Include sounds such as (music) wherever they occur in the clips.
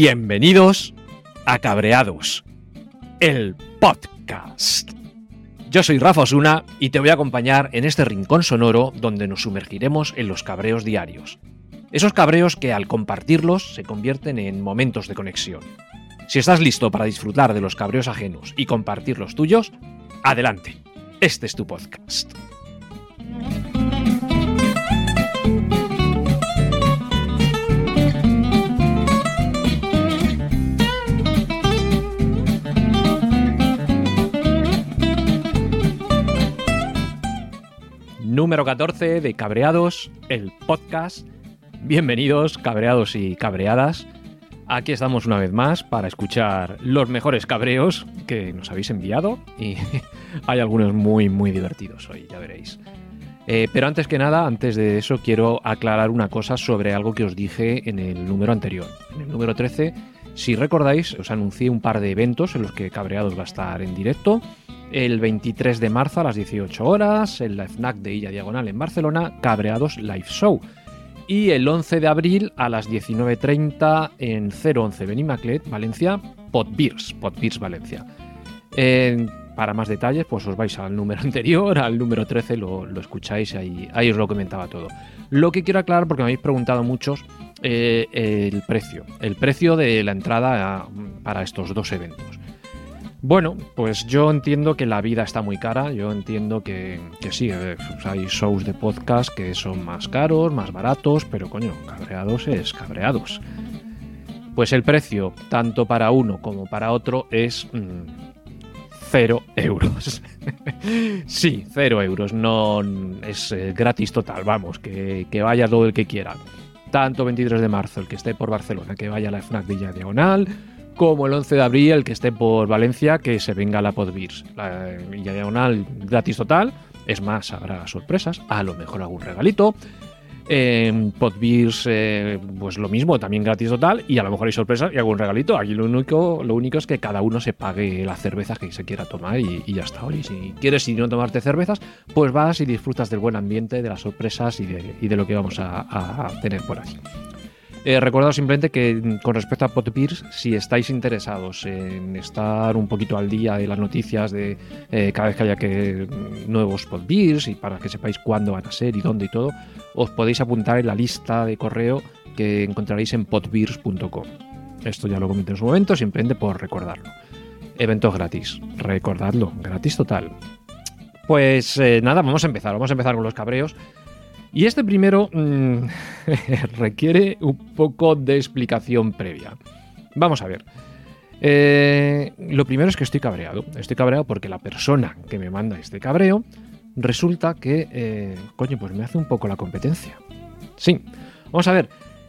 Bienvenidos a Cabreados, el podcast. Yo soy Rafa Osuna y te voy a acompañar en este rincón sonoro donde nos sumergiremos en los cabreos diarios. Esos cabreos que al compartirlos se convierten en momentos de conexión. Si estás listo para disfrutar de los cabreos ajenos y compartir los tuyos, adelante. Este es tu podcast. Número 14 de Cabreados, el podcast. Bienvenidos, cabreados y cabreadas. Aquí estamos una vez más para escuchar los mejores cabreos que nos habéis enviado y (laughs) hay algunos muy, muy divertidos hoy, ya veréis. Eh, pero antes que nada, antes de eso, quiero aclarar una cosa sobre algo que os dije en el número anterior. En el número 13, si recordáis, os anuncié un par de eventos en los que Cabreados va a estar en directo el 23 de marzo a las 18 horas en la FNAC de Illa Diagonal en Barcelona, Cabreados Live Show. Y el 11 de abril a las 19.30 en 011 Benimaclet, Valencia, Potbeers, Potbeers Valencia. Para más detalles, pues os vais al número (laughs) anterior, al número 13, lo, escucháis, ahí, ahí os lo comentaba todo. Lo que quiero aclarar, porque me habéis preguntado muchos, eh, el precio. El precio de la entrada para estos dos eventos. Bueno, pues yo entiendo que la vida está muy cara, yo entiendo que, sí, eh, pues hay shows de podcast que son más caros, más baratos, pero coño, cabreados es cabreados. Pues el precio, tanto para uno como para otro, es mm, cero euros. (laughs) sí, cero euros, no es eh, gratis total, vamos, que, vaya todo el que quiera. Tanto 23 de marzo, el que esté por Barcelona, que vaya a la FNAC Villa Diagonal, como el 11 de abril, el que esté por Valencia, que se venga a la Podbeers. La Villa Diagonal gratis total. Es más, habrá sorpresas, a lo mejor algún regalito. En Podbeers, eh, pues lo mismo, también gratis total. Y a lo mejor hay sorpresas y algún regalito. Aquí lo único, lo único es que cada uno se pague las cervezas que se quiera tomar y, ya está. Y si quieres y no tomarte cervezas, pues vas y disfrutas del buen ambiente, de las sorpresas y de, lo que vamos a, a tener por aquí. Eh, recuerdo simplemente que mm, con respecto a Potbeers, si estáis interesados en estar un poquito al día de las noticias de eh, cada vez que haya que, mm, nuevos Potbeers y para que sepáis cuándo van a ser y dónde y todo, os podéis apuntar en la lista de correo que encontraréis en potbeers.com. Esto ya lo comenté en su momento, simplemente por recordarlo. Eventos gratis, recordadlo, gratis total. Pues eh, nada, vamos a empezar, vamos a empezar con los cabreos. Y este primero mm, (laughs) requiere un poco de explicación previa. Vamos a ver. Eh, lo primero es que estoy cabreado. Estoy cabreado porque la persona que me manda este cabreo resulta que, eh, coño, pues me hace un poco la competencia. Sí. Vamos a ver.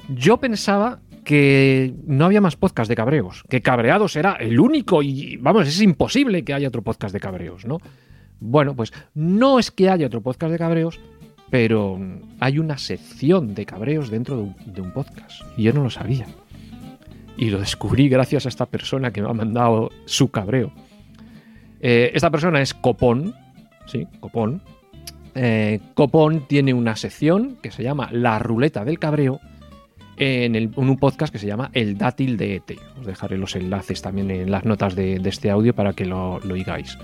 Yo pensaba que no había más podcast de cabreos, que cabreados era el único y, vamos, es imposible que haya otro podcast de cabreos, ¿no? Bueno, pues no es que haya otro podcast de cabreos, pero hay una sección de cabreos dentro de un, podcast y yo no lo sabía. Y lo descubrí gracias a esta persona que me ha mandado su cabreo. Eh, esta persona es Copón, sí, Copón. Eh, Copón tiene una sección que se llama La Ruleta del Cabreo en, un podcast que se llama El Dátil de ET. Os dejaré los enlaces también en las notas de, este audio para que lo, lo oigáis.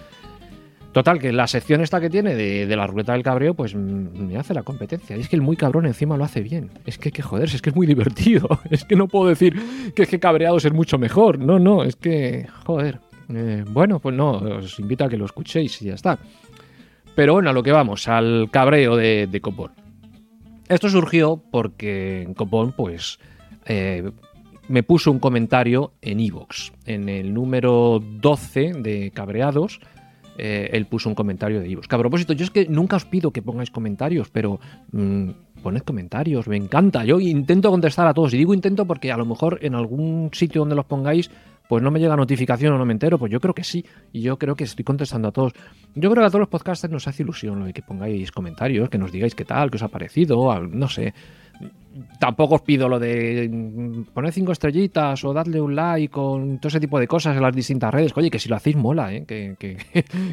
Total, que la sección esta que tiene de, la ruleta del cabreo, pues me hace la competencia. Y es que el muy cabrón encima lo hace bien. Es que, que joderse, es que es muy divertido. (laughs) Es que no puedo decir que es que cabreado es mucho mejor. No, no, es que, joder. Eh, bueno, pues no, os invito a que lo escuchéis y ya está. Pero bueno, a lo que vamos, al cabreo de, Copón. Esto surgió porque Copón, pues, eh, me puso un comentario en Evox, en el número 12 de Cabreados eh, él puso un comentario de Ivos. Que a propósito, yo es que nunca os pido que pongáis comentarios, pero mm, poned comentarios, me encanta. Yo intento contestar a todos. Y digo intento porque a lo mejor en algún sitio donde los pongáis, pues no me llega notificación o no me entero. Pues yo creo que sí. Y yo creo que estoy contestando a todos. Yo creo que a todos los podcasters nos hace ilusión lo de que pongáis comentarios, que nos digáis qué tal, qué os ha parecido, no sé tampoco os pido lo de mm, poner cinco estrellitas o darle un like con todo ese tipo de cosas en las distintas redes. Oye, que si lo hacéis mola, ¿eh? que,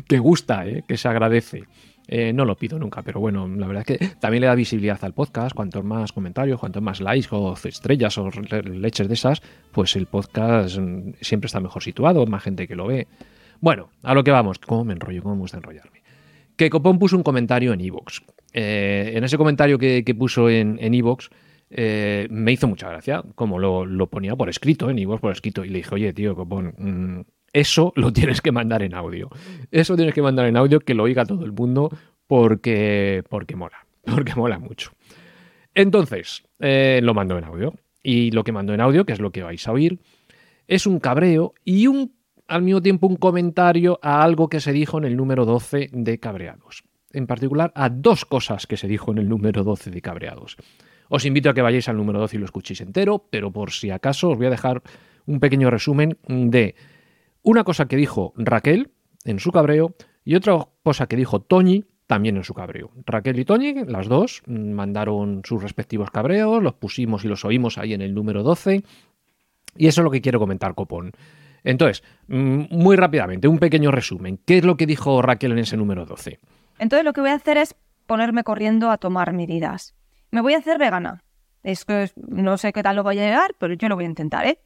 que, (laughs) gusta, ¿eh? que se agradece. Eh, no lo pido nunca, pero bueno, la verdad es que también le da visibilidad al podcast. Cuantos más comentarios, cuantos más likes o estrellas o leches de esas, pues el podcast mm, siempre está mejor situado, más gente que lo ve. Bueno, a lo que vamos. ¿Cómo me enrollo? ¿Cómo me gusta enrollarme? Que Copón puso un comentario en Evox. Eh, en ese comentario que, puso en Evox, eh, me hizo mucha gracia, como lo, ponía por escrito, en Evox por escrito, y le dije, oye, tío, Copón, eso lo (laughs) tienes que mandar en audio. Eso tienes que mandar en audio que lo oiga todo el mundo porque, porque mola, (laughs) porque mola mucho. Entonces, eh, lo mando en audio. Y lo que mando en audio, que es lo que vais a oír, es un cabreo y un al mismo tiempo un comentario a algo que se dijo en el número 12 de Cabreados. En particular a dos cosas que se dijo en el número 12 de Cabreados. Os invito a que vayáis al número 12 y lo escuchéis entero, pero por si acaso os voy a dejar un pequeño resumen de una cosa que dijo Raquel en su cabreo y otra cosa que dijo Toñi también en su cabreo. Raquel y Toñi, las dos, mandaron sus respectivos cabreos, los pusimos y los oímos ahí en el número 12. Y eso es lo que quiero comentar, Copón. Entonces, mm, muy rápidamente, un pequeño resumen. ¿Qué es lo que dijo Raquel en ese número 12? Entonces, lo que voy a hacer es ponerme corriendo a tomar medidas. Me voy a hacer vegana. Es que no sé qué tal lo voy a llegar, pero yo lo voy a intentar, ¿eh?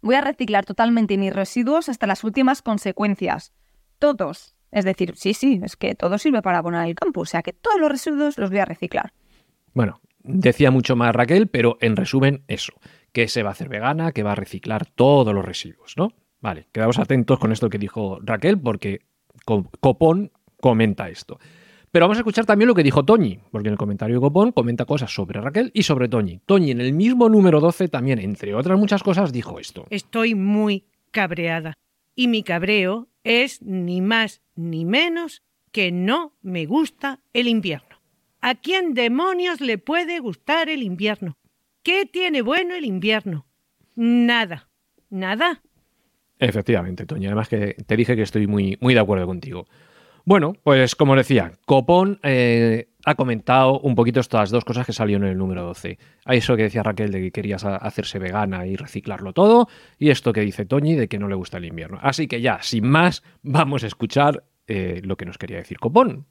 Voy a reciclar totalmente mis residuos hasta las últimas consecuencias. Todos. Es decir, sí, sí, es que todo sirve para abonar el campo. O sea que todos los residuos los voy a reciclar. Bueno, decía mucho más Raquel, pero en resumen, eso. Que se va a hacer vegana, que va a reciclar todos los residuos, ¿no? Vale, quedamos atentos con esto que dijo Raquel porque Copón comenta esto. Pero vamos a escuchar también lo que dijo Toñi, porque en el comentario de Copón comenta cosas sobre Raquel y sobre Toñi. Toñi en el mismo número 12 también, entre otras muchas cosas, dijo esto. Estoy muy cabreada. Y mi cabreo es ni más ni menos que no me gusta el invierno. ¿A quién demonios le puede gustar el invierno? ¿Qué tiene bueno el invierno? Nada. Nada. Efectivamente, Toño. Además que te dije que estoy muy, muy de acuerdo contigo. Bueno, pues como decía, Copón eh, ha comentado un poquito estas dos cosas que salieron en el número 12. A eso que decía Raquel de que querías hacerse vegana y reciclarlo todo, y esto que dice Toñi de que no le gusta el invierno. Así que ya, sin más, vamos a escuchar eh, lo que nos quería decir Copón.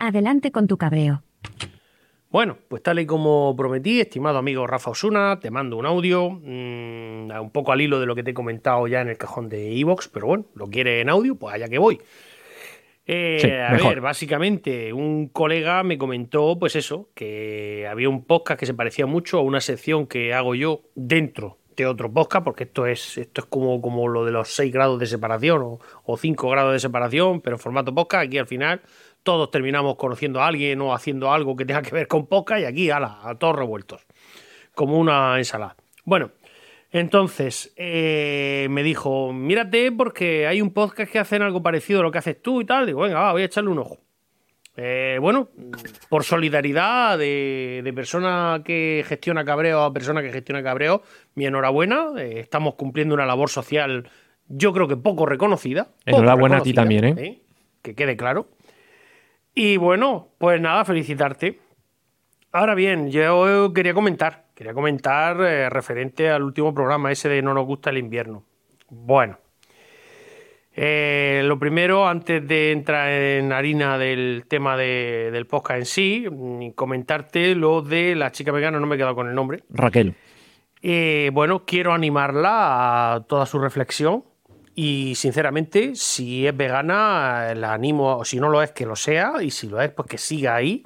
Adelante con tu cabreo. Bueno, pues tal y como prometí, estimado amigo Rafa Osuna, te mando un audio, mm, un poco al hilo de lo que te he comentado ya en el cajón de Evox, pero bueno, lo quiere en audio, pues allá que voy. Eh, a ver, básicamente, un colega me comentó, pues eso, que había un podcast que se parecía mucho a una sección que hago yo dentro de otro podcast, porque esto es, esto es como, como lo de los 6 grados de separación o, o 5 grados de separación, pero en formato podcast, aquí al final todos terminamos conociendo a alguien o haciendo algo que tenga que ver con poca y aquí, ala, a todos revueltos, como una ensalada. Bueno, entonces eh, me dijo, mírate porque hay un podcast que hacen algo parecido a lo que haces tú y tal. Digo, venga, voy a echarle un ojo. Eh, bueno, por solidaridad de, de, persona que gestiona cabreo a persona que gestiona cabreo, mi enhorabuena. Eh, estamos cumpliendo una labor social, yo creo que poco reconocida. Enhorabuena a ti también, ¿eh? Que quede claro. Y bueno, pues nada, felicitarte. Ahora bien, yo quería comentar, quería comentar eh, referente al último programa ese de No nos gusta el invierno. Bueno, eh, lo primero, antes de entrar en harina del tema del podcast en sí, mm, comentarte lo de la chica vegana, no me he quedado con el nombre. Raquel. Eh, bueno, quiero animarla a toda su reflexión y sinceramente, si es vegana, la animo, o si no lo es, que lo sea, y si lo es, pues que siga ahí.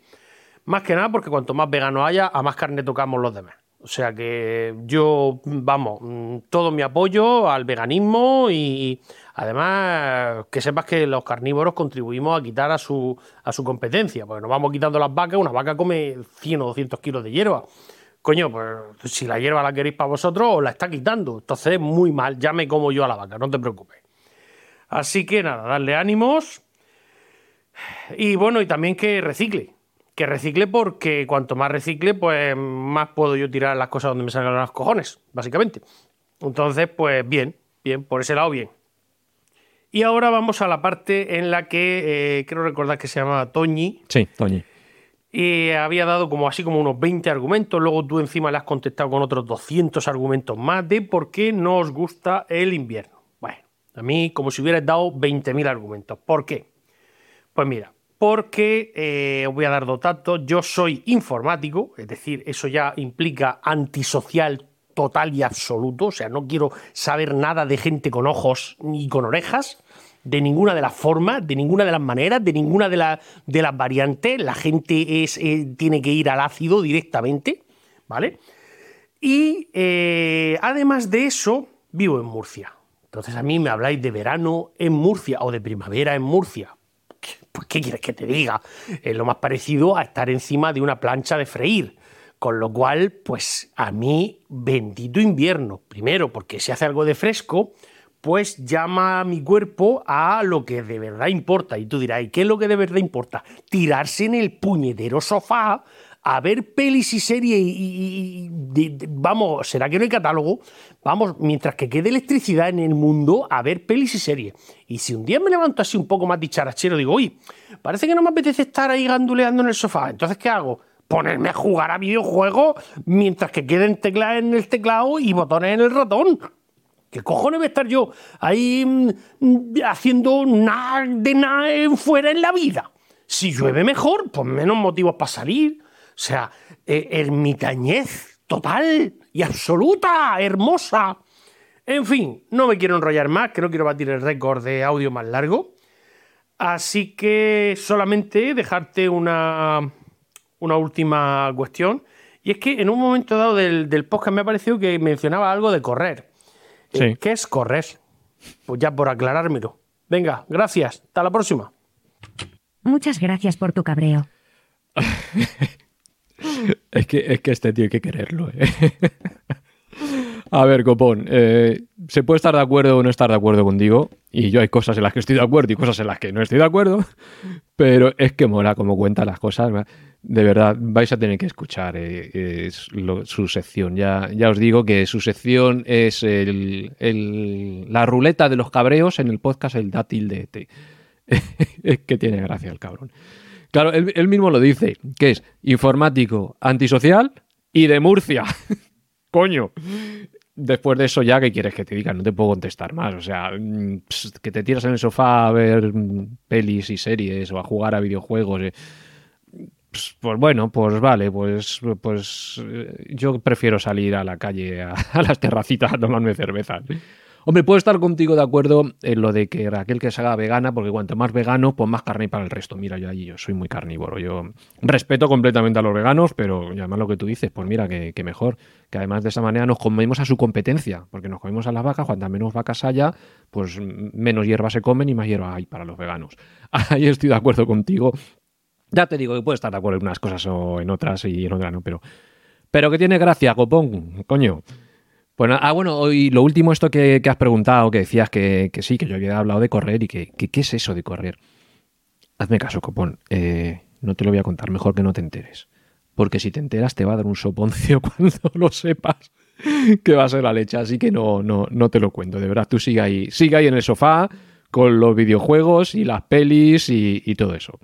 Más que nada porque cuanto más vegano haya, a más carne tocamos los demás. O sea que yo, vamos, todo mi apoyo al veganismo y además que sepas que los carnívoros contribuimos a quitar a su, a su competencia, porque nos vamos quitando las vacas, una vaca come 100 o 200 kilos de hierba coño, pues si la hierba la queréis para vosotros, os la está quitando. Entonces, muy mal, ya me como yo a la vaca, no te preocupes. Así que nada, darle ánimos. Y bueno, y también que recicle. Que recicle porque cuanto más recicle, pues más puedo yo tirar las cosas donde me salgan los cojones, básicamente. Entonces, pues bien, bien, por ese lado bien. Y ahora vamos a la parte en la que eh, quiero recordar que se llama Toñi. Sí, Toñi y había dado como así como unos 20 argumentos, luego tú encima le has contestado con otros 200 argumentos más de por qué no os gusta el invierno. Bueno, a mí como si hubieras dado 20.000 argumentos. ¿Por qué? Pues mira, porque eh, os voy a dar dos datos. Yo soy informático, es decir, eso ya implica antisocial total y absoluto. O sea, no quiero saber nada de gente con ojos ni con orejas, de ninguna de las formas, de ninguna de las maneras, de ninguna de, de las variantes. La gente es, eh, tiene que ir al ácido directamente, ¿vale? Y eh, además de eso, vivo en Murcia. Entonces a mí me habláis de verano en Murcia o de primavera en Murcia. Pues, ¿qué quieres que te diga? Es lo más parecido a estar encima de una plancha de freír. Con lo cual, pues a mí, bendito invierno. Primero, porque si hace algo de fresco, pues llama a mi cuerpo a lo que de verdad importa. Y tú dirás, ¿y qué es lo que de verdad importa? Tirarse en el puñetero sofá a ver pelis y series y, vamos, será que no hay catálogo, vamos, mientras que quede electricidad en el mundo, a ver pelis y series. Y si un día me levanto así un poco más dicharachero, digo, uy, parece que no me apetece estar ahí ganduleando en el sofá, entonces ¿qué hago? Ponerme a jugar a videojuegos mientras que queden teclas en el teclado y botones en el ratón. ¿Qué cojones voy a estar yo ahí mm, haciendo nada de nada fuera en la vida? Si llueve mejor, pues menos motivos para salir. O sea, eh, ermitañez total y absoluta, hermosa. En fin, no me quiero enrollar más, que no quiero batir el récord de audio más largo. Así que solamente dejarte una, una última cuestión. Y es que en un momento dado del, del podcast me ha parecido que mencionaba algo de correr. Eh, ¿Qué es correr? Pues ya por aclarármelo. Venga, gracias. Hasta la próxima. Muchas gracias por tu cabreo. (laughs) es, que, es que este tío hay que quererlo. ¿eh? (laughs) A ver, Copón, eh, se puede estar de acuerdo o no estar de acuerdo contigo, y yo hay cosas en las que estoy de acuerdo y cosas en las que no estoy de acuerdo, (laughs) pero es que mola como cuenta las cosas. De verdad, vais a tener que escuchar eh, su sección. Ya, ya os digo que su sección es la ruleta de los cabreos en el podcast El Dátil de ET. (laughs) es que tiene gracia el cabrón. Claro, él, mismo lo dice, que es informático, antisocial y de Murcia. (laughs) Coño. Después de eso ya, ¿qué quieres que te diga? No te puedo contestar más. O sea, mm, que te tiras en el sofá a ver mm, pelis y series o a jugar a videojuegos. Eh. Pues, pues, bueno, pues vale, pues, pues eh, yo prefiero salir a la calle, a, (laughs) a las terracitas a tomarme cervezas. Hombre, puedo estar contigo de acuerdo en lo de que Raquel que se haga vegana, porque cuanto más vegano, pues más carne para el resto. Mira, yo ahí yo soy muy carnívoro. Yo respeto completamente a los veganos, pero ya más lo que tú dices, pues mira, que, mejor. Que además de esa manera nos comemos a su competencia, porque nos comemos a las vacas, cuanto menos vacas haya, pues menos hierba se comen y más hierba hay para los veganos. (laughs) Ahí estoy de acuerdo contigo. Ya te digo que puedo estar de acuerdo en unas cosas o en otras y en otras no, pero, pero que tiene gracia, copón, coño. Bueno, ah, bueno, y lo último, esto que, has preguntado, que decías que, sí, que yo había hablado de correr y que, ¿qué es eso de correr? Hazme caso, copón. Eh, no te lo voy a contar, mejor que no te enteres. Porque si te enteras te va a dar un soponcio (laughs) cuando lo sepas que va a ser la leche. Así que no, no, no te lo cuento. De verdad, tú sigue ahí, sigue ahí en el sofá con los videojuegos y las pelis y todo eso.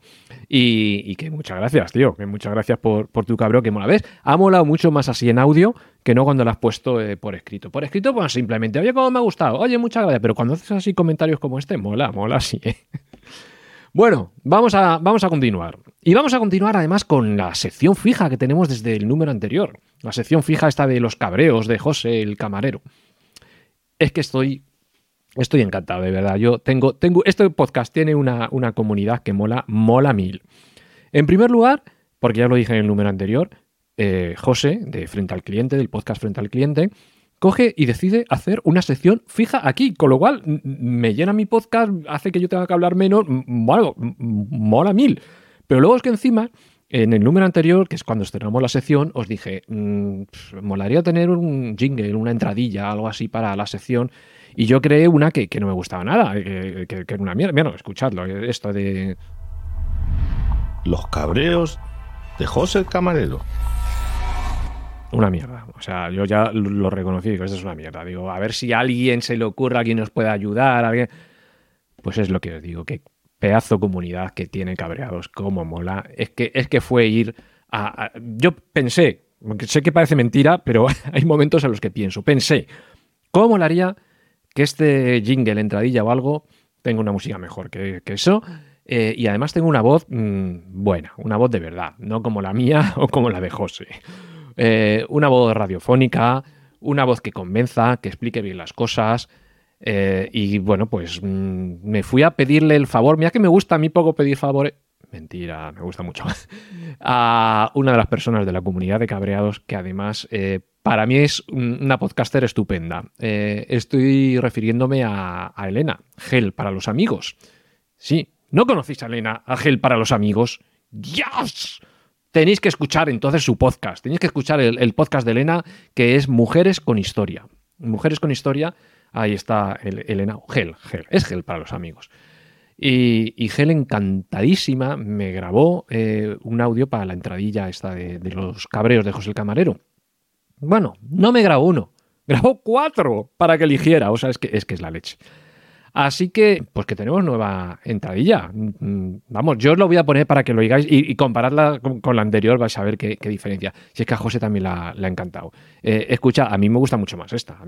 Y, que muchas gracias, tío. Que muchas gracias por, tu cabreo que mola. ¿Ves? Ha molado mucho más así en audio que no cuando lo has puesto eh, por escrito. Por escrito, pues simplemente, oye, cómo me ha gustado. Oye, muchas gracias. Pero cuando haces así comentarios como este, mola, mola, sí. ¿eh? (laughs) Bueno, vamos a, vamos a continuar. Y vamos a continuar además con la sección fija que tenemos desde el número anterior. La sección fija esta de los cabreos de José el camarero. Es que estoy Estoy encantado, de verdad. Yo tengo, tengo, este podcast tiene una, una comunidad que mola, mola mil. En primer lugar, porque ya lo dije en el número anterior, eh, José, de Frente al Cliente, del podcast Frente al Cliente, coge y decide hacer una sección fija aquí, con lo cual me llena mi podcast, hace que yo tenga que hablar menos, bueno, mola mil. Pero luego es que encima, en el número anterior, que es cuando estrenamos la sección, os dije, mm, molaría tener un jingle, una entradilla, algo así para la sección. Y yo creé una que, no me gustaba nada, que, que, era una mierda. Mira, escuchadlo, esto de... Los cabreos de José Camarero. Una mierda. O sea, yo ya lo reconocí, digo, esto es una mierda. Digo, a ver si alguien se le ocurre, alguien nos puede ayudar, alguien... Pues es lo que os digo, que pedazo comunidad que tiene cabreados, cómo mola. Es que, es que fue ir a... Yo pensé, sé que parece mentira, pero (laughs) hay momentos en los que pienso, pensé, ¿cómo molaría que este jingle, entradilla o algo, tenga una música mejor que, eso. eh, y además tengo una voz mm, buena, una voz de verdad, no como la mía (laughs) o como la de José. Eh, una voz radiofónica, una voz que convenza, que explique bien las cosas. eh, y bueno, pues mm, me fui a pedirle el favor. Mira que me gusta a mí poco pedir favores. Mentira, me gusta mucho. (laughs) A una de las personas de la comunidad de cabreados que además eh, para mí es un- una podcaster estupenda. Estoy refiriéndome a, a Elena, Gel para los amigos. Sí, ¿no conocéis a Elena, a Gel para los amigos? ¡Dios! Tenéis que escuchar entonces su podcast. Tenéis que escuchar el, podcast de Elena, que es Mujeres con Historia. Mujeres con Historia, ahí está el- Elena. Gel, Gel, es Gel para los amigos. Y, y Gel encantadísima me grabó eh, un audio para la entradilla esta de, los cabreos de José el Camarero. Bueno, no me grabó uno, grabó cuatro para que eligiera. O sea, que es, que es la leche. Así que, pues que tenemos nueva entradilla. Mm, Vamos, yo os lo voy a poner para que lo oigáis y, y comparadla con, la anterior, vais a ver qué, diferencia. Si es que a José también la, ha encantado. Eh, escucha, a mí me gusta mucho más esta.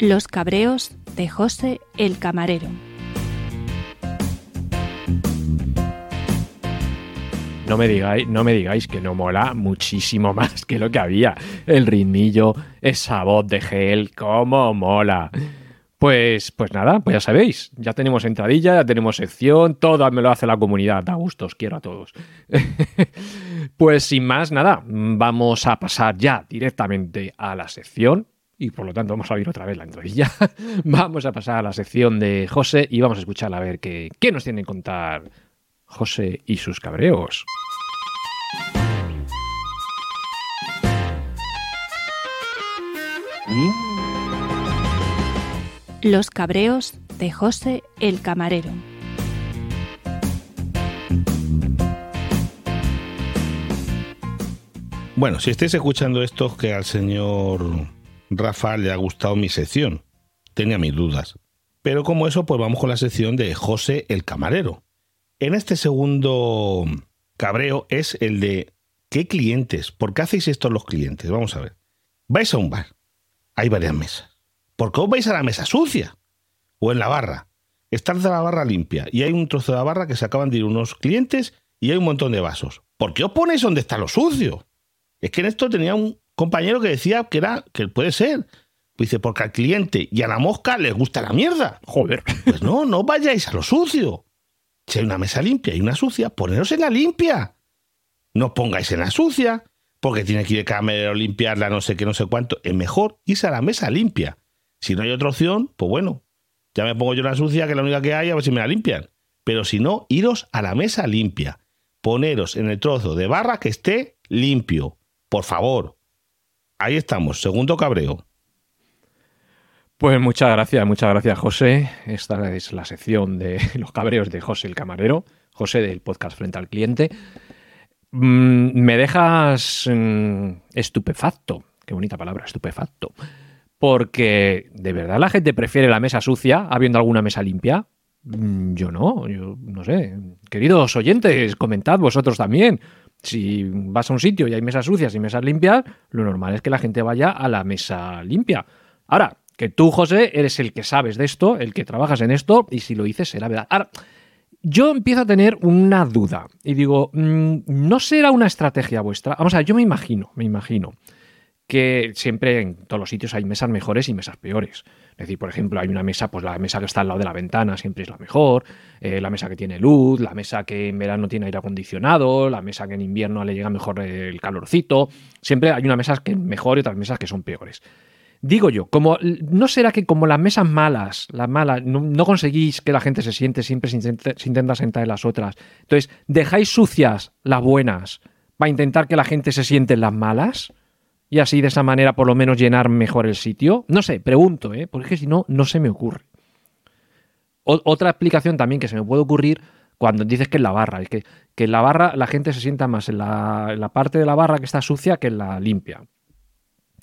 Los cabreos de José el camarero. No me digáis, no me digáis que no mola muchísimo (laughs) más que lo que había. El ritmillo, esa voz de gel, cómo mola. Pues, pues nada, pues ya sabéis, ya tenemos entradilla, ya tenemos sección, todo me lo hace la comunidad, da gusto, os quiero a todos. (laughs) pues sin más, nada, vamos a pasar ya directamente a la sección y por lo tanto vamos a oír otra vez la entradilla. (laughs) vamos a pasar a la sección de José y vamos a escuchar a ver qué, qué nos tiene que contar José y sus cabreos. Los cabreos de José el camarero. Bueno, si estáis escuchando esto, es que al señor Rafa le ha gustado mi sección. Tenía mis dudas. Pero como eso, pues vamos con la sección de José el Camarero. En este segundo cabreo es el de ¿qué clientes? ¿Por qué hacéis esto los clientes? Vamos a ver. Vais a un bar. Hay varias mesas. ¿Por qué os vais a la mesa sucia? O en la barra. Está la barra limpia y hay un trozo de la barra que se acaban de ir unos clientes y hay un montón de vasos. ¿Por qué os ponéis donde está lo sucio? Es que en esto tenía un compañero que decía que era que puede ser. Pues dice, porque al cliente y a la mosca les gusta la mierda. Joder. Pues no, no vayáis a lo sucio. Si hay una mesa limpia y una sucia, poneros en la limpia. No pongáis en la sucia, porque tiene que ir el camarero limpiarla, no sé qué, no sé cuánto. Es mejor irse a la mesa limpia. Si no hay otra opción, pues bueno, ya me pongo yo en la sucia, que es la única que hay, a ver si me la limpian. Pero si no, iros a la mesa limpia. Poneros en el trozo de barra que esté limpio. Por favor. Ahí estamos, segundo cabreo. Pues muchas gracias, muchas gracias, José. Esta es la sección de (laughs) los cabreos de José el Camarero, José del podcast Frente al Cliente. Mm, me dejas mm, estupefacto, qué bonita palabra, estupefacto, porque de verdad la gente prefiere la mesa sucia habiendo alguna mesa limpia. Mm, Yo no, yo no sé. Queridos oyentes, comentad vosotros también. Si vas a un sitio y hay mesas sucias y mesas limpias, lo normal es que la gente vaya a la mesa limpia. Ahora, que tú, José, eres el que sabes de esto, el que trabajas en esto, y si lo dices será verdad. Ahora, yo empiezo a tener una duda y digo, mm, ¿no será una estrategia vuestra? Vamos a ver, yo me imagino, me imagino que siempre en todos los sitios hay mesas mejores y mesas peores. Es decir, por ejemplo, hay una mesa, pues la mesa que está al lado de la ventana siempre es la mejor, eh, la mesa que tiene luz, la mesa que en verano tiene aire acondicionado, la mesa que en invierno le llega mejor el calorcito. Siempre hay una mesa que mejor y otras mesas que son peores. Digo yo, como ¿no será que como las mesas malas, las malas, no, conseguís que la gente se siente, siempre se intenta, se intenta sentar en las otras? Entonces, ¿dejáis sucias las buenas para intentar que la gente se siente en las malas? Y así de esa manera por lo menos llenar mejor el sitio. No sé, pregunto, ¿eh? porque si no, no se me ocurre. Otra explicación también que se me puede ocurrir cuando dices que en la barra, es que, en la barra la gente se sienta más en la parte de la barra que está sucia que en la limpia.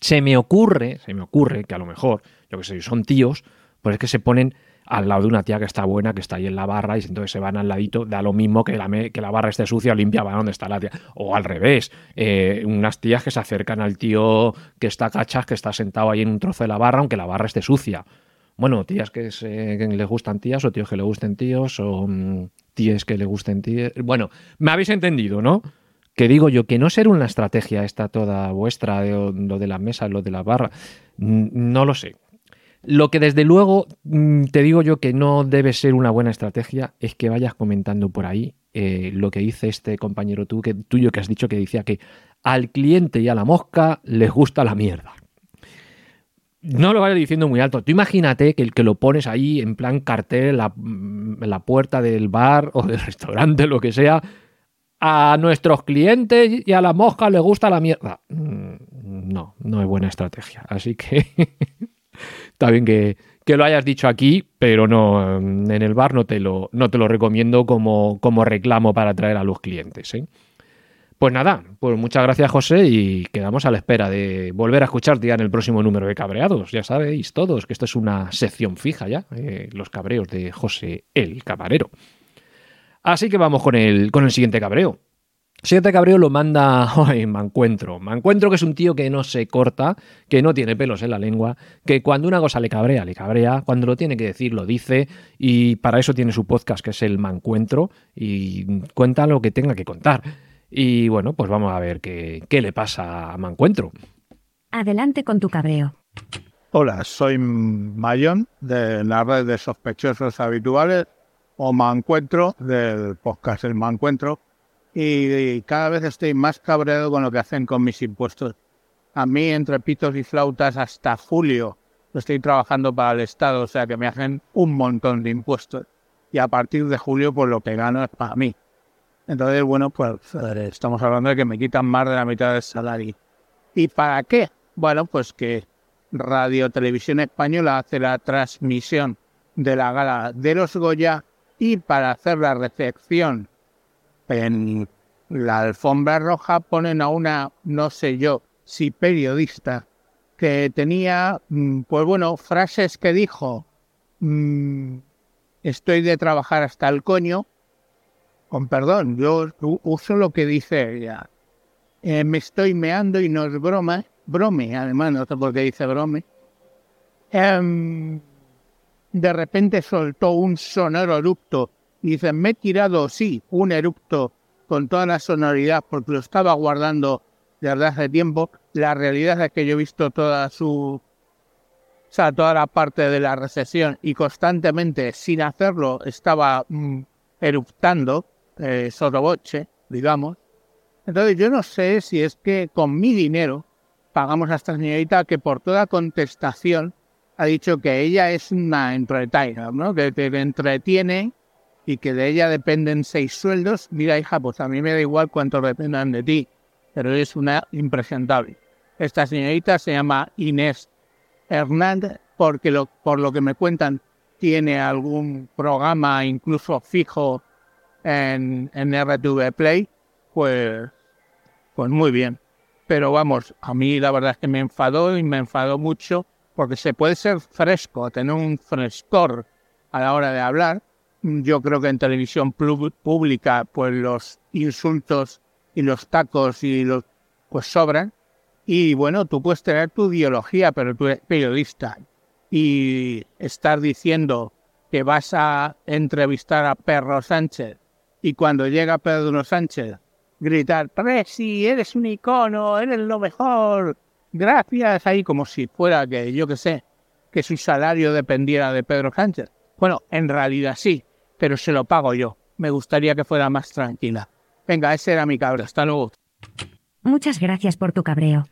Se me ocurre, se me ocurre que a lo mejor, yo que sé, son tíos, pues es que se ponen al lado de una tía que está buena, que está ahí en la barra, y entonces se van al ladito, da lo mismo que la, que la barra esté sucia, limpia, van donde está la tía. O al revés, eh, unas tías que se acercan al tío que está cachas, que está sentado ahí en un trozo de la barra, aunque la barra esté sucia. Bueno, tías que, se, les gustan tías, o tíos que le gusten tíos, o mm, tíes que le gusten tíes. Bueno, me habéis entendido, ¿no? Que digo yo, que no ser una estrategia esta toda vuestra, lo de la mesa, lo de la barra, no lo sé. Lo que desde luego mm, te digo yo que no debe ser una buena estrategia es que vayas comentando por ahí eh, lo que dice este compañero tú, que, tuyo que has dicho que decía que al cliente y a la mosca les gusta la mierda. No lo vayas diciendo muy alto. Tú imagínate que el que lo pones ahí en plan cartel la, en la puerta del bar o del (laughs) restaurante, lo que sea, a nuestros clientes y a la mosca les gusta la mierda. Mm, no, no es buena estrategia. Así que (laughs) está bien que, lo hayas dicho aquí, pero no en el bar no te lo, no te lo recomiendo como, como reclamo para atraer a los clientes. ¿eh? Pues nada, pues muchas gracias José y quedamos a la espera de volver a escucharte ya en el próximo número de Cabreados. Ya sabéis todos que esto es una sección fija ya, eh, los cabreos de José el Camarero. Así que vamos con el, con el siguiente cabreo. Siguiente cabreo lo manda (laughs) me Mancuentro. Mancuentro que es un tío que no se corta, que no tiene pelos en la lengua, que cuando una cosa le cabrea, le cabrea, cuando lo tiene que decir, lo dice, y para eso tiene su podcast que es el Mancuentro, y cuenta lo que tenga que contar. Y bueno, pues vamos a ver qué, qué le pasa a Mancuentro. Adelante con tu cabreo. Hola, soy Mayón de la red de sospechosos habituales o me encuentro del podcast El Me Encuentro y, cada vez estoy más cabreado con lo que hacen con mis impuestos. A mí, entre pitos y flautas, hasta julio estoy trabajando para el Estado, o sea que me hacen un montón de impuestos. Y a partir de julio, pues lo que gano es para mí. Entonces, bueno, pues estamos hablando de que me quitan más de la mitad del salario. ¿Y para qué? Bueno, pues que Radio Televisión Española hace la transmisión de la gala de los Goya y para hacer la recepción en la alfombra roja ponen a una, no sé yo, si periodista, que tenía, mm, pues bueno, frases que dijo, mm, estoy de trabajar hasta el coño, con perdón, yo uso lo que dice ella, eh, me estoy meando y no es broma, brome, además no sé por qué dice brome, em, de repente soltó un sonoro erupto. Y dice, me he tirado, sí, un erupto con toda la sonoridad porque lo estaba guardando desde hace tiempo. La realidad es que yo he visto toda su... O sea, toda la parte de la recesión y constantemente, sin hacerlo, estaba mm, eruptando, eh, sotoboche, digamos. Entonces yo no sé si es que con mi dinero pagamos a esta señorita que por toda contestación ha dicho que ella es una entertainer, ¿no? Que te entretiene y que de ella dependen seis sueldos. Mira, hija, pues a mí me da igual cuánto dependan de ti, pero es una impresentable. Esta señorita se llama Inés Hernández, porque lo, por lo que me cuentan tiene algún programa incluso fijo en, en RTV Play, pues, pues muy bien. Pero vamos, a mí la verdad es que me enfadó y me enfadó mucho porque se puede ser fresco, tener un frescor a la hora de hablar. Yo creo que en televisión pública, pues los insultos y los tacos y los pues sobran. Y bueno, tú puedes tener tu ideología, pero tú eres periodista y estar diciendo que vas a entrevistar a Pedro Sánchez y cuando llega Pedro Sánchez gritar, Presi, eres un icono, eres lo mejor, gracias ahí como si fuera que, yo que sé, que su salario dependiera de Pedro Sánchez. Bueno, en realidad sí, pero se lo pago yo. Me gustaría que fuera más tranquila. Venga, ese era mi cabreo. Hasta luego. Muchas gracias por tu cabreo.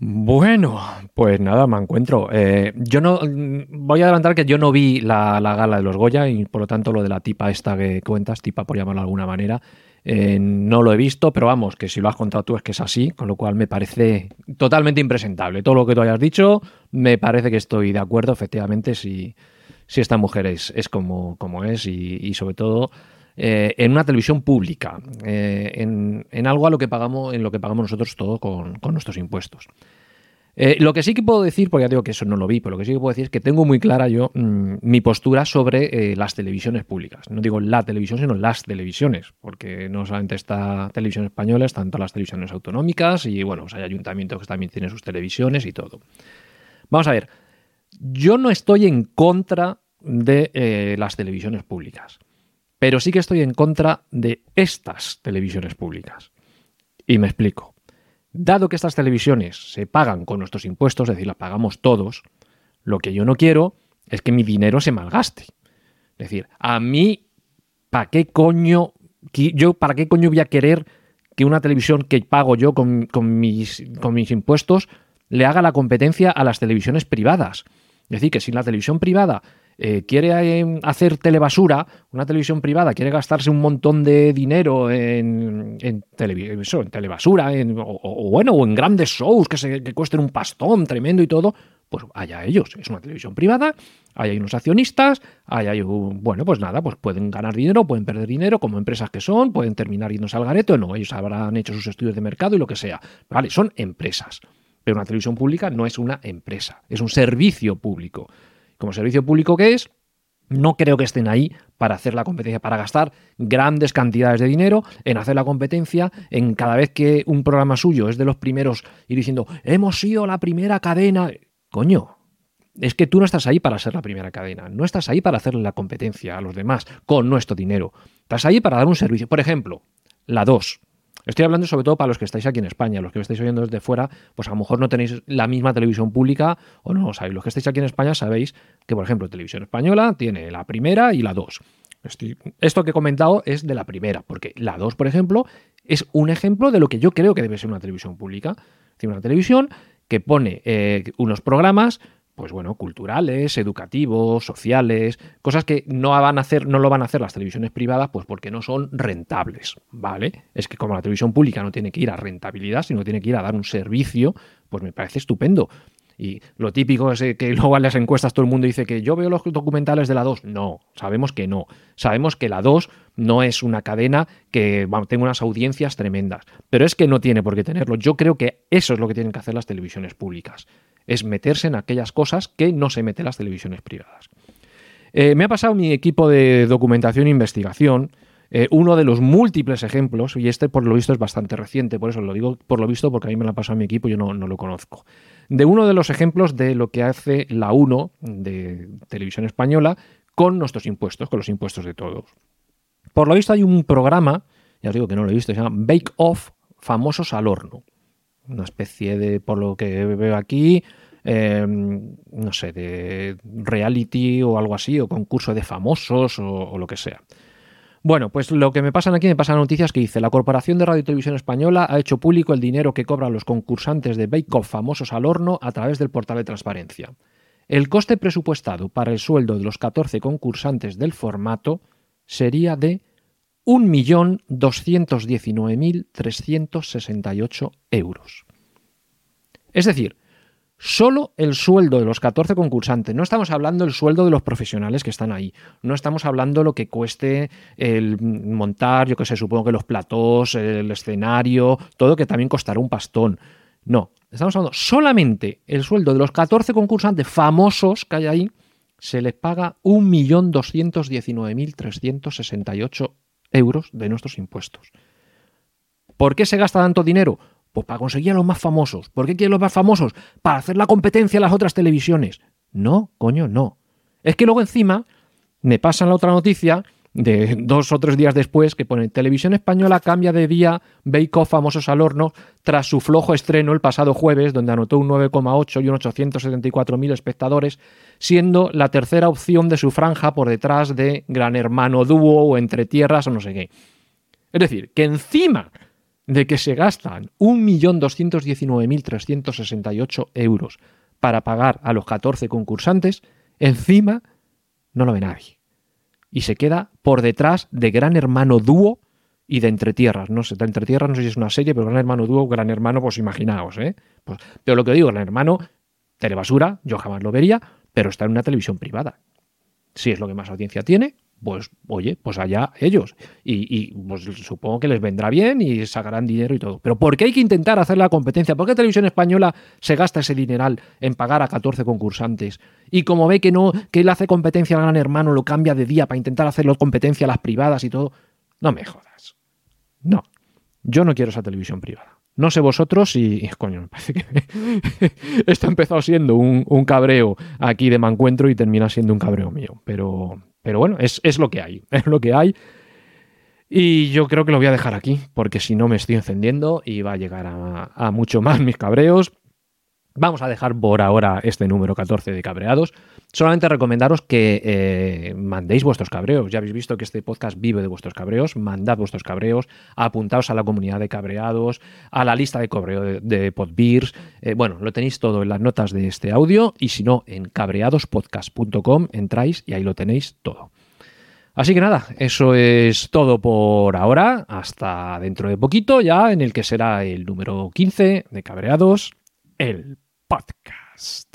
Bueno, pues nada, me encuentro. Eh, yo no voy a adelantar que yo no vi la, la, gala de los Goya y por lo tanto lo de la tipa esta que cuentas, tipa por llamarlo de alguna manera, eh, no lo he visto, pero vamos, que si lo has contado tú es que es así, con lo cual me parece totalmente impresentable. Todo lo que tú hayas dicho, me parece que estoy de acuerdo, efectivamente, si, si esta mujer es, es como, como es y, sobre todo eh, en una televisión pública, eh, en, algo a lo que pagamos, en lo que pagamos nosotros todo con, nuestros impuestos. Eh, lo que sí que puedo decir, porque ya digo que eso no lo vi, pero lo que sí que puedo decir es que tengo muy clara yo mm, mi postura sobre eh, las televisiones públicas. No digo la televisión, sino las televisiones, porque no solamente está televisión española, están todas las televisiones autonómicas y bueno, pues hay ayuntamientos que también tienen sus televisiones y todo. Vamos a ver, yo no estoy en contra de eh, las televisiones públicas, pero sí que estoy en contra de estas televisiones públicas. Y me explico. Dado que estas televisiones se pagan con nuestros impuestos, es decir, las pagamos todos, lo que yo no quiero es que mi dinero se malgaste. Es decir, a mí, ¿para qué coño, yo, para qué coño voy a querer que una televisión que pago yo con, mis, con mis impuestos le haga la competencia a las televisiones privadas? Es decir, que si la televisión privada eh, quiere eh, hacer telebasura, una televisión privada quiere gastarse un montón de dinero en, en, en telebasura, o, bueno, o en grandes shows que, se, cuesten un pastón tremendo y todo, pues allá ellos. Es una televisión privada, ahí hay unos accionistas, ahí hay un, bueno, pues nada, pues pueden ganar dinero, pueden perder dinero, como empresas que son, pueden terminar yéndose al garete o no, ellos habrán hecho sus estudios de mercado y lo que sea. Vale, son empresas. Pero una televisión pública no es una empresa, es un servicio público como servicio público que es, no creo que estén ahí para hacer la competencia, para gastar grandes cantidades de dinero en hacer la competencia, en cada vez que un programa suyo es de los primeros ir diciendo, hemos sido la primera cadena. Coño, es que tú no estás ahí para ser la primera cadena, no estás ahí para hacerle la competencia a los demás con nuestro dinero. Estás ahí para dar un servicio. Por ejemplo, la 2. Estoy hablando sobre todo para los que estáis aquí en España, los que me estáis oyendo desde fuera, pues a lo mejor no tenéis la misma televisión pública o no lo sabéis. Los que estáis aquí en España sabéis que, por ejemplo, Televisión Española tiene la primera y la dos. esto que he comentado es de la primera, porque la dos, por ejemplo, es un ejemplo de lo que yo creo que debe ser una televisión pública. Es decir, una televisión que pone eh, unos programas pues bueno, culturales, educativos, sociales, cosas que no van a hacer, no lo van a hacer las televisiones privadas, pues porque no son rentables, ¿vale? Es que como la televisión pública no tiene que ir a rentabilidad, sino tiene que ir a dar un servicio, pues me parece estupendo. Y lo típico es que (laughs) luego en las encuestas todo el mundo dice que yo veo los documentales de la 2. No, sabemos que no. Sabemos que la 2 no es una cadena que tenga unas audiencias tremendas. Pero es que no tiene por qué tenerlo. Yo creo que eso es lo que tienen que hacer las televisiones públicas es meterse en aquellas cosas que no se meten las televisiones privadas. Eh, me ha pasado mi equipo de documentación e investigación eh, uno de los múltiples ejemplos, y este por lo visto es bastante reciente, por eso lo digo por lo visto porque a mí me lo ha pasado mi equipo yo no, no lo conozco, de uno de los ejemplos de lo que hace la 1 de Televisión Española con nuestros impuestos, con los impuestos de todos. Por lo visto hay un programa, ya os digo que no lo he visto, se llama Bake Off Famosos al Horno una especie de, por lo que veo aquí, em, no sé, de reality o algo así, o concurso de famosos o, lo que sea. Bueno, pues lo que me pasan aquí, me pasan noticias que dice, la Corporación de Radio y Televisión Española ha hecho público el dinero que cobran los concursantes de Bake Off famosos al horno a través del portal de transparencia. El coste presupuestado para el sueldo de los 14 concursantes del formato sería de 1.219.368 euros. Es decir, solo el sueldo de los 14 concursantes. No estamos hablando del sueldo de los profesionales que están ahí. No estamos hablando lo que cueste el montar, yo que sé, supongo que los platós, el escenario, todo que también costará un pastón. No, estamos hablando solamente el sueldo de los 14 concursantes famosos que hay ahí. Se les paga 1.219.368 euros de nuestros impuestos. ¿Por qué se gasta tanto dinero? Pues para conseguir a los más famosos. ¿Por qué quieren los más famosos? Para hacer la competencia a las otras televisiones. No, coño, no. Es que luego encima me pasan la otra noticia de dos o tres días después que pone Televisión Española cambia de día Bake Off Famosos al Horno tras su flojo estreno el pasado jueves, donde anotó un 9,8 y un 874.000 espectadores, siendo la tercera opción de su franja por detrás de Gran Hermano Dúo o Entre Tierras o no sé qué. Es decir, que encima de que se gastan 1.219.368 euros para pagar a los 14 concursantes, encima no lo ve nadie y se queda por detrás de Gran Hermano Dúo y de Entre Tierras. No sé, de Entre Tierras no sé si es una serie, pero Gran Hermano Dúo, Gran Hermano, pues imaginaos, ¿eh? Pues, pero lo que digo, Gran Hermano, telebasura, yo jamás lo vería, pero está en una televisión privada. Si es lo que más audiencia tiene, pues oye, pues allá ellos. Y, y, pues supongo que les vendrá bien y sacarán dinero y todo. Pero ¿por qué hay que intentar hacer la competencia? ¿Por qué Televisión Española se gasta ese dineral en pagar a 14 concursantes? Y como ve que no, que él hace competencia al gran hermano, lo cambia de día para intentar hacerlo competencia a las privadas y todo. No me jodas. No. Yo no quiero esa televisión privada. No sé vosotros y, coño, me parece que (laughs) esto ha empezado siendo un, un, cabreo aquí de Mancuentro y termina siendo un cabreo mío. Pero, pero bueno, es, es lo que hay, (laughs) es lo que hay. Y yo creo que lo voy a dejar aquí, porque si no me estoy encendiendo y va a llegar a, a mucho más mis cabreos. Vamos a dejar por ahora este número 14 de cabreados. Solamente recomendaros que eh, mandéis vuestros cabreos. Ya habéis visto que este podcast vive de vuestros cabreos. Mandad vuestros cabreos. Apuntaos a la comunidad de cabreados, a la lista de correo de, de Podbeers. Eh, bueno, lo tenéis todo en las notas de este audio. Y si no, en cabreadospodcast.com entráis y ahí lo tenéis todo. Así que nada, eso es todo por ahora. Hasta dentro de poquito, ya en el que será el número 15 de cabreados, el podcast.